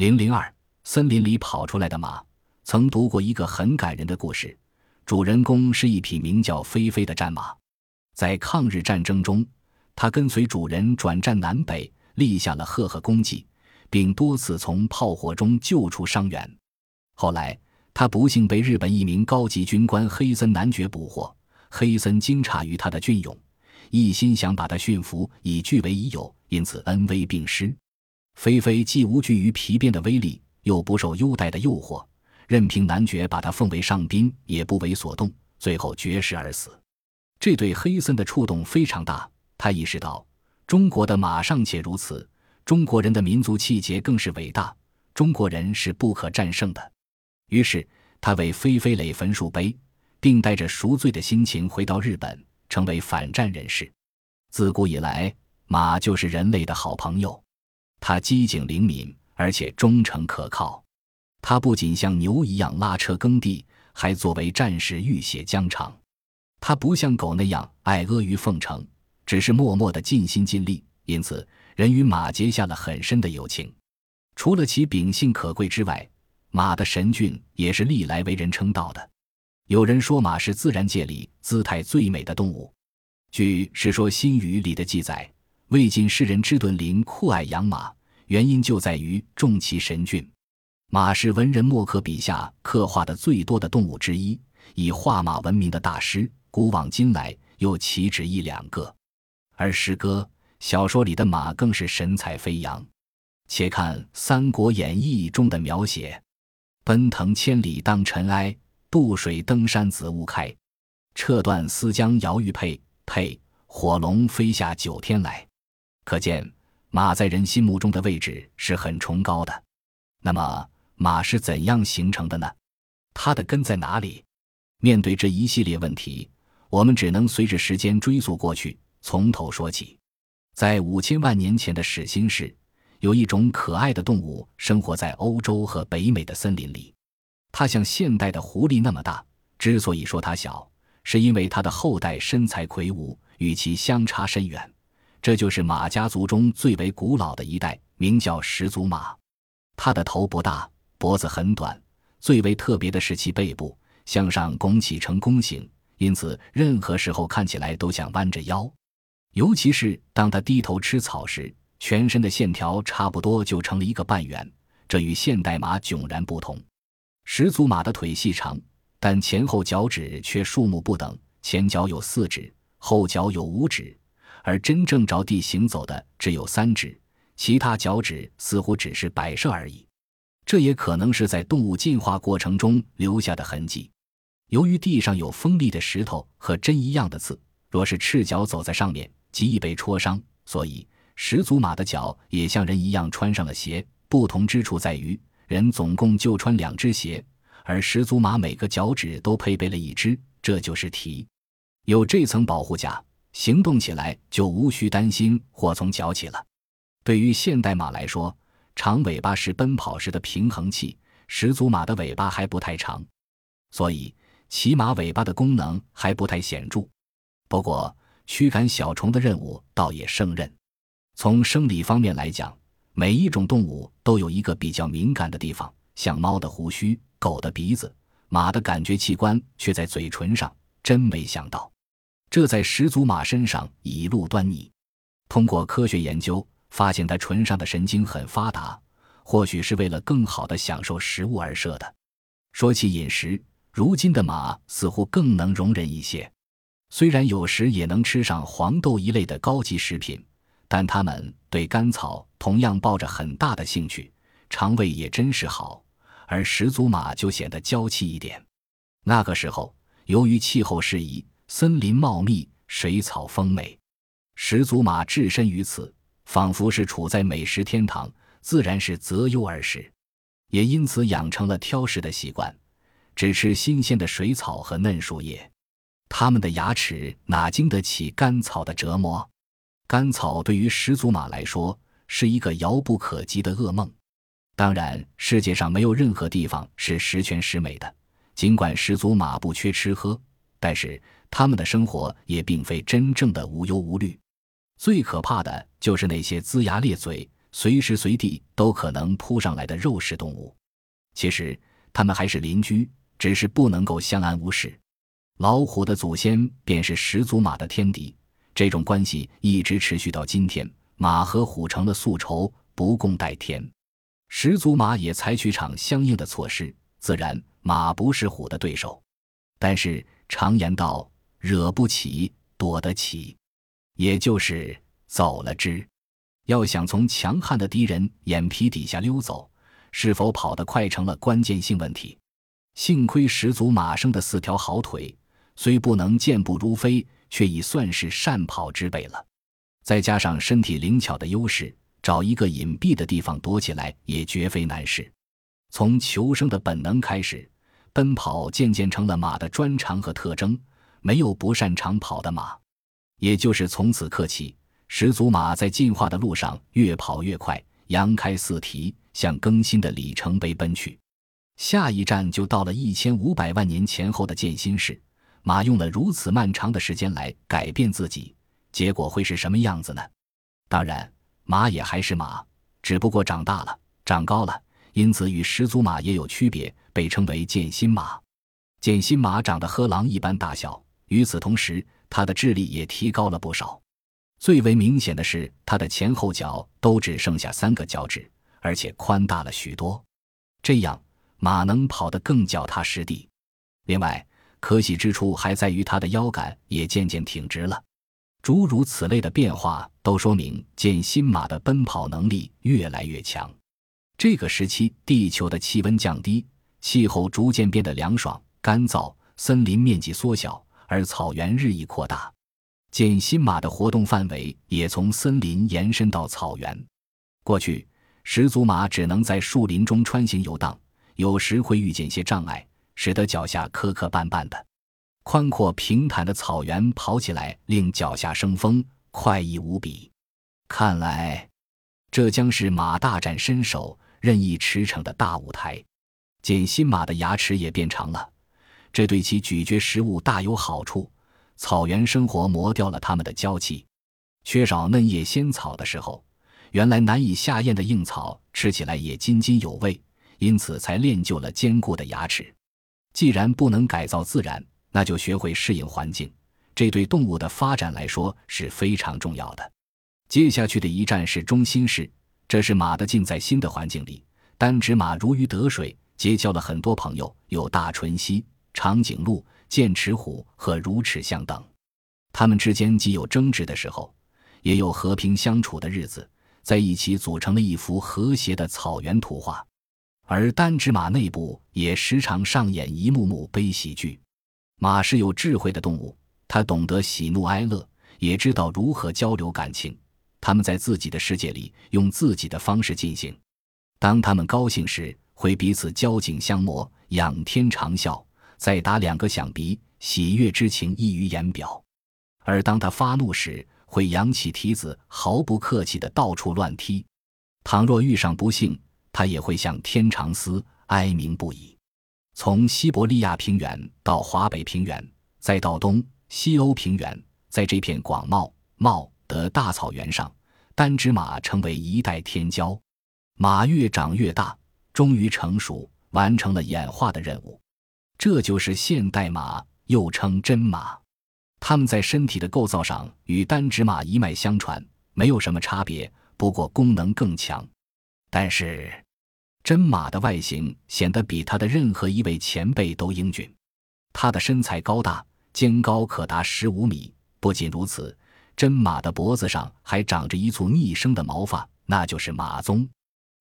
零零二，森林里跑出来的马。曾读过一个很感人的故事，主人公是一匹名叫菲菲的战马。在抗日战争中，它跟随主人转战南北，立下了赫赫功绩，并多次从炮火中救出伤员。后来，他不幸被日本一名高级军官黑森男爵捕获。黑森惊诧于他的俊勇，一心想把他驯服，以据为已有，因此恩威并施。菲菲既无惧于皮鞭的威力，又不受优待的诱惑，任凭男爵把他奉为上宾，也不为所动，最后绝食而死。这对黑森的触动非常大，他意识到中国的马尚且如此，中国人的民族气节更是伟大，中国人是不可战胜的。于是，他为菲菲垒焚树碑，并带着赎罪的心情回到日本，成为反战人士。自古以来，马就是人类的好朋友，它机警灵敏，而且忠诚可靠。它不仅像牛一样拉车耕地，还作为战士浴血疆场。它不像狗那样爱阿谀奉承，只是默默的尽心尽力。因此，人与马结下了很深的友情。除了其秉性可贵之外，马的神骏也是历来为人称道的。有人说，马是自然界里姿态最美的动物。据《世说新语》里的记载，魏晋诗人支顿林酷爱养马，原因就在于重其神骏。马是文人墨客笔下刻画的最多的动物之一，以画马闻名的大师，古往今来又岂止一两个？而诗歌、小说里的马更是神采飞扬。且看《三国演义》中的描写。奔腾千里当尘埃，渡水登山子午开。撤断丝缰摇玉佩，佩火龙飞下九天来。可见马在人心目中的位置是很崇高的。那么马是怎样形成的呢？它的根在哪里？面对这一系列问题，我们只能随着时间追溯过去，从头说起。在五千万年前的始新世。有一种可爱的动物生活在欧洲和北美的森林里，它像现代的狐狸那么大。之所以说它小，是因为它的后代身材魁梧，与其相差甚远。这就是马家族中最为古老的一代，名叫始祖马。它的头不大，脖子很短，最为特别的是其背部向上拱起成弓形，因此任何时候看起来都像弯着腰。尤其是当它低头吃草时。全身的线条差不多就成了一个半圆，这与现代马迥然不同。始祖马的腿细长，但前后脚趾却数目不等，前脚有四指，后脚有五指，而真正着地行走的只有三指，其他脚趾似乎只是摆设而已。这也可能是在动物进化过程中留下的痕迹。由于地上有锋利的石头和针一样的刺，若是赤脚走在上面，极易被戳伤，所以。始祖马的脚也像人一样穿上了鞋，不同之处在于人总共就穿两只鞋，而始祖马每个脚趾都配备了一只，这就是蹄。有这层保护甲，行动起来就无需担心祸从脚起了。对于现代马来说，长尾巴是奔跑时的平衡器，始祖马的尾巴还不太长，所以骑马尾巴的功能还不太显著。不过驱赶小虫的任务倒也胜任。从生理方面来讲，每一种动物都有一个比较敏感的地方，像猫的胡须、狗的鼻子，马的感觉器官却在嘴唇上。真没想到，这在始祖马身上已露端倪。通过科学研究，发现它唇上的神经很发达，或许是为了更好的享受食物而设的。说起饮食，如今的马似乎更能容忍一些，虽然有时也能吃上黄豆一类的高级食品。但它们对甘草同样抱着很大的兴趣，肠胃也真是好。而始祖马就显得娇气一点。那个时候，由于气候适宜，森林茂密，水草丰美，始祖马置身于此，仿佛是处在美食天堂，自然是择优而食，也因此养成了挑食的习惯，只吃新鲜的水草和嫩树叶。他们的牙齿哪经得起甘草的折磨？甘草对于始祖马来说是一个遥不可及的噩梦。当然，世界上没有任何地方是十全十美的。尽管始祖马不缺吃喝，但是他们的生活也并非真正的无忧无虑。最可怕的就是那些龇牙咧嘴、随时随地都可能扑上来的肉食动物。其实，他们还是邻居，只是不能够相安无事。老虎的祖先便是始祖马的天敌，这种关系一直持续到今天。马和虎成了宿仇，不共戴天。始祖马也采取场相应的措施，自然马不是虎的对手。但是常言道：“惹不起，躲得起。”也就是走了之。要想从强悍的敌人眼皮底下溜走，是否跑得快成了关键性问题。幸亏十足马生的四条好腿。虽不能健步如飞，却已算是善跑之辈了。再加上身体灵巧的优势，找一个隐蔽的地方躲起来也绝非难事。从求生的本能开始，奔跑渐渐成了马的专长和特征。没有不擅长跑的马。也就是从此刻起，始祖马在进化的路上越跑越快，扬开四蹄，向更新的里程碑奔去。下一站就到了一千五百万年前后的建新世。马用了如此漫长的时间来改变自己，结果会是什么样子呢？当然，马也还是马，只不过长大了，长高了，因此与始祖马也有区别，被称为渐新马。渐新马长得和狼一般大小，与此同时，它的智力也提高了不少。最为明显的是，它的前后脚都只剩下三个脚趾，而且宽大了许多，这样马能跑得更脚踏实地。另外，可喜之处还在于它的腰杆也渐渐挺直了，诸如此类的变化都说明渐新马的奔跑能力越来越强。这个时期，地球的气温降低，气候逐渐变得凉爽、干燥，森林面积缩小，而草原日益扩大，渐新马的活动范围也从森林延伸到草原。过去，始祖马只能在树林中穿行游荡，有时会遇见些障碍。使得脚下磕磕绊绊的，宽阔平坦的草原跑起来令脚下生风，快意无比。看来，这将是马大展身手、任意驰骋的大舞台。见新马的牙齿也变长了，这对其咀嚼食物大有好处。草原生活磨掉了它们的娇气，缺少嫩叶鲜草的时候，原来难以下咽的硬草吃起来也津津有味，因此才练就了坚固的牙齿。既然不能改造自然，那就学会适应环境，这对动物的发展来说是非常重要的。接下去的一站是中心市，这是马的进在新的环境里。单指马如鱼得水，结交了很多朋友，有大唇蜥、长颈鹿、剑齿虎和乳齿象等。它们之间既有争执的时候，也有和平相处的日子，在一起组成了一幅和谐的草原图画。而单只马内部也时常上演一幕幕悲喜剧。马是有智慧的动物，它懂得喜怒哀乐，也知道如何交流感情。它们在自己的世界里用自己的方式进行。当它们高兴时，会彼此交颈相磨，仰天长啸，再打两个响鼻，喜悦之情溢于言表；而当他发怒时，会扬起蹄子，毫不客气地到处乱踢。倘若遇上不幸，他也会向天长嘶，哀鸣不已。从西伯利亚平原到华北平原，再到东西欧平原，在这片广袤袤的大草原上，单只马成为一代天骄。马越长越大，终于成熟，完成了演化的任务。这就是现代马，又称真马。它们在身体的构造上与单指马一脉相传，没有什么差别，不过功能更强。但是，真马的外形显得比它的任何一位前辈都英俊。他的身材高大，肩高可达十五米。不仅如此，真马的脖子上还长着一簇逆生的毛发，那就是马鬃。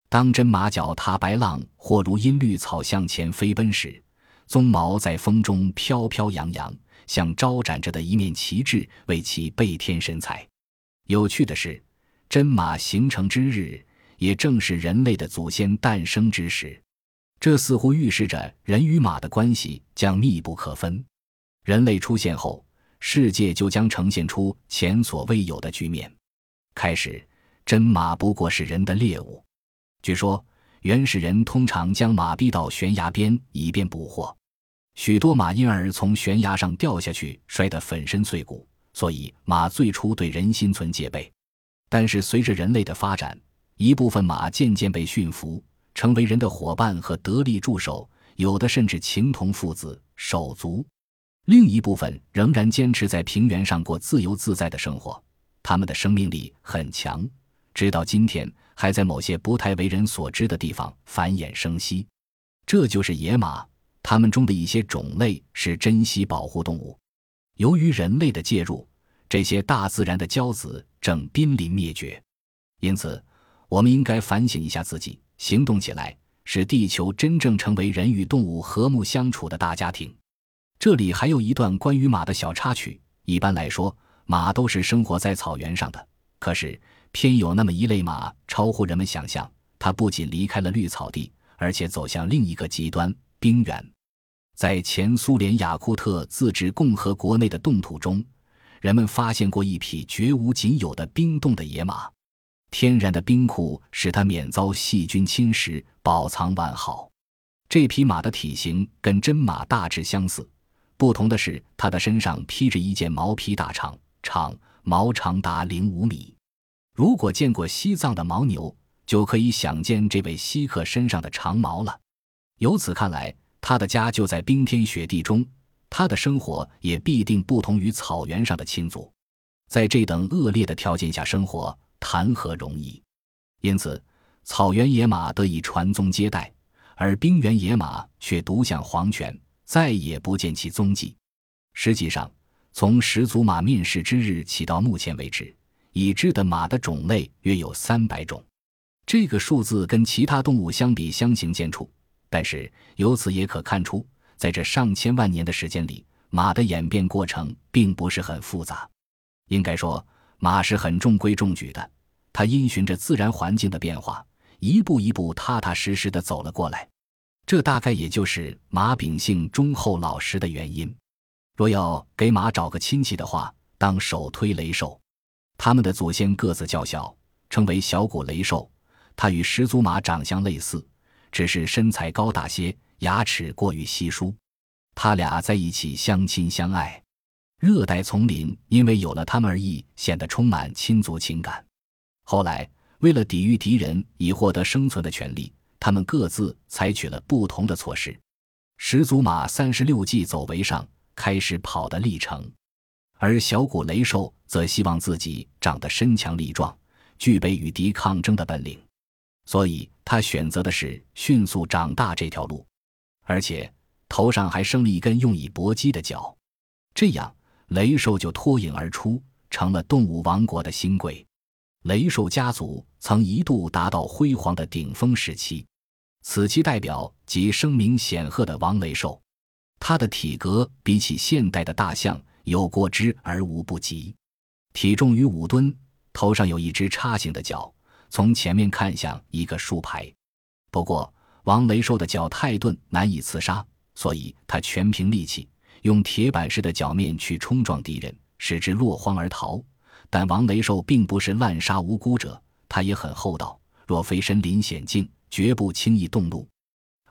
当真马脚踏白浪或如茵绿草向前飞奔时，鬃毛在风中飘飘扬扬，像招展着的一面旗帜，为其倍添神采。有趣的是，真马形成之日。也正是人类的祖先诞生之时，这似乎预示着人与马的关系将密不可分。人类出现后，世界就将呈现出前所未有的局面。开始，真马不过是人的猎物。据说，原始人通常将马逼到悬崖边以便捕获，许多马因而从悬崖上掉下去，摔得粉身碎骨。所以，马最初对人心存戒备。但是，随着人类的发展，一部分马渐渐被驯服，成为人的伙伴和得力助手，有的甚至情同父子、手足；另一部分仍然坚持在平原上过自由自在的生活。他们的生命力很强，直到今天还在某些不太为人所知的地方繁衍生息。这就是野马，它们中的一些种类是珍稀保护动物。由于人类的介入，这些大自然的骄子正濒临灭绝，因此。我们应该反省一下自己，行动起来，使地球真正成为人与动物和睦相处的大家庭。这里还有一段关于马的小插曲。一般来说，马都是生活在草原上的，可是偏有那么一类马超乎人们想象，它不仅离开了绿草地，而且走向另一个极端——冰原。在前苏联雅库特自治共和国内的冻土中，人们发现过一匹绝无仅有的冰冻的野马。天然的冰库使它免遭细菌侵蚀，保藏完好。这匹马的体型跟真马大致相似，不同的是它的身上披着一件毛皮大氅，氅毛长达零五米。如果见过西藏的牦牛，就可以想见这位稀客身上的长毛了。由此看来，他的家就在冰天雪地中，他的生活也必定不同于草原上的亲族。在这等恶劣的条件下生活。谈何容易？因此，草原野马得以传宗接代，而冰原野马却独享皇权，再也不见其踪迹。实际上，从始祖马面世之日起到目前为止，已知的马的种类约有三百种。这个数字跟其他动物相比相形见绌，但是由此也可看出，在这上千万年的时间里，马的演变过程并不是很复杂。应该说。马是很中规中矩的，它因循着自然环境的变化，一步一步踏踏实实的走了过来。这大概也就是马秉性忠厚老实的原因。若要给马找个亲戚的话，当首推雷兽。他们的祖先个子较小，称为小骨雷兽。它与始祖马长相类似，只是身材高大些，牙齿过于稀疏。他俩在一起相亲相爱。热带丛林因为有了它们而异，显得充满亲族情感。后来，为了抵御敌人以获得生存的权利，他们各自采取了不同的措施。始祖马三十六计走为上，开始跑的历程，而小骨雷兽则希望自己长得身强力壮，具备与敌抗争的本领，所以他选择的是迅速长大这条路，而且头上还生了一根用以搏击的角，这样。雷兽就脱颖而出，成了动物王国的新贵。雷兽家族曾一度达到辉煌的顶峰时期，此其代表即声名显赫的王雷兽。它的体格比起现代的大象有过之而无不及，体重逾五吨，头上有一只叉形的角，从前面看像一个竖排。不过，王雷兽的脚太钝，难以刺杀，所以它全凭力气。用铁板似的脚面去冲撞敌人，使之落荒而逃。但王雷兽并不是滥杀无辜者，他也很厚道。若非身临险境，绝不轻易动怒。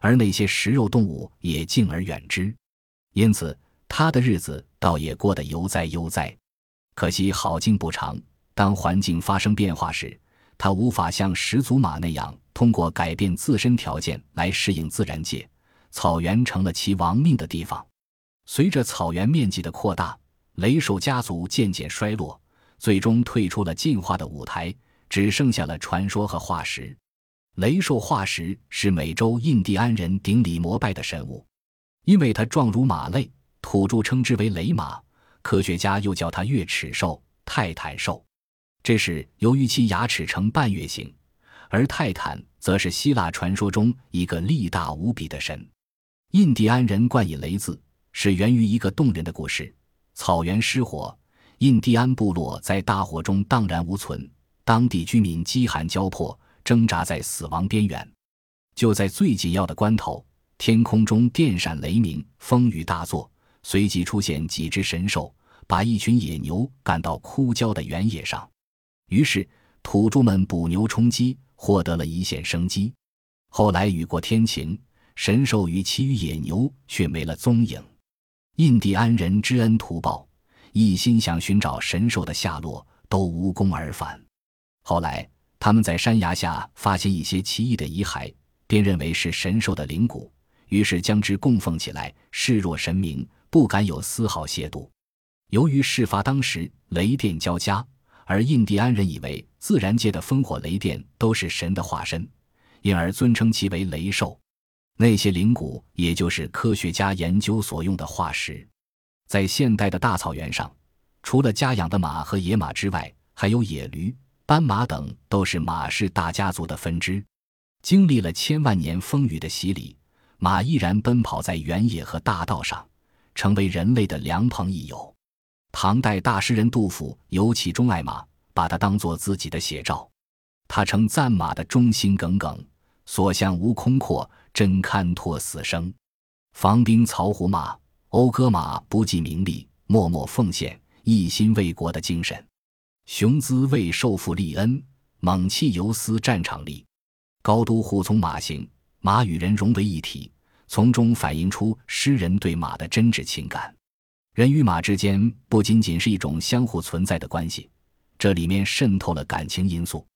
而那些食肉动物也敬而远之，因此他的日子倒也过得悠哉悠哉。可惜好景不长，当环境发生变化时，他无法像始祖马那样通过改变自身条件来适应自然界，草原成了其亡命的地方。随着草原面积的扩大，雷兽家族渐渐衰落，最终退出了进化的舞台，只剩下了传说和化石。雷兽化石是美洲印第安人顶礼膜拜的神物，因为它状如马类，土著称之为雷马，科学家又叫它月齿兽、泰坦兽。这是由于其牙齿呈半月形，而泰坦则是希腊传说中一个力大无比的神。印第安人冠以雷字。是源于一个动人的故事：草原失火，印第安部落在大火中荡然无存，当地居民饥寒交迫，挣扎在死亡边缘。就在最紧要的关头，天空中电闪雷鸣，风雨大作，随即出现几只神兽，把一群野牛赶到枯焦的原野上。于是土著们捕牛充饥，获得了一线生机。后来雨过天晴，神兽与其余野牛却没了踪影。印第安人知恩图报，一心想寻找神兽的下落，都无功而返。后来，他们在山崖下发现一些奇异的遗骸，便认为是神兽的灵骨，于是将之供奉起来，视若神明，不敢有丝毫亵渎。由于事发当时雷电交加，而印第安人以为自然界的烽火雷电都是神的化身，因而尊称其为雷兽。那些灵骨也就是科学家研究所用的化石。在现代的大草原上，除了家养的马和野马之外，还有野驴。斑马等都是马氏大家族的分支，经历了千万年风雨的洗礼，马依然奔跑在原野和大道上，成为人类的良朋益友。唐代大诗人杜甫尤其钟爱马，把它当作自己的写照。他称赞马的忠心耿耿，所向无空阔，真堪托死生。防兵曹胡马，讴歌马不计名利，默默奉献，一心为国的精神。雄姿为受父立恩，猛气犹思战场立。高都护从马行，马与人融为一体，从中反映出诗人对马的真挚情感。人与马之间不仅仅是一种相互存在的关系，这里面渗透了感情因素，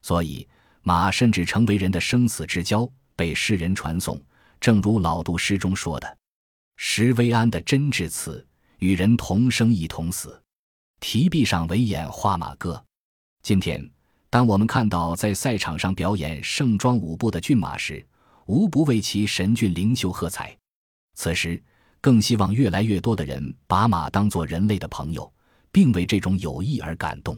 所以马甚至成为人的生死之交，被世人传颂。正如老杜诗中说的：“石为安的真挚词，与人同生亦同死。”提壁上为眼画马歌。今天，当我们看到在赛场上表演盛装舞步的骏马时，无不为其神骏灵秀喝彩。此时，更希望越来越多的人把马当作人类的朋友，并为这种友谊而感动。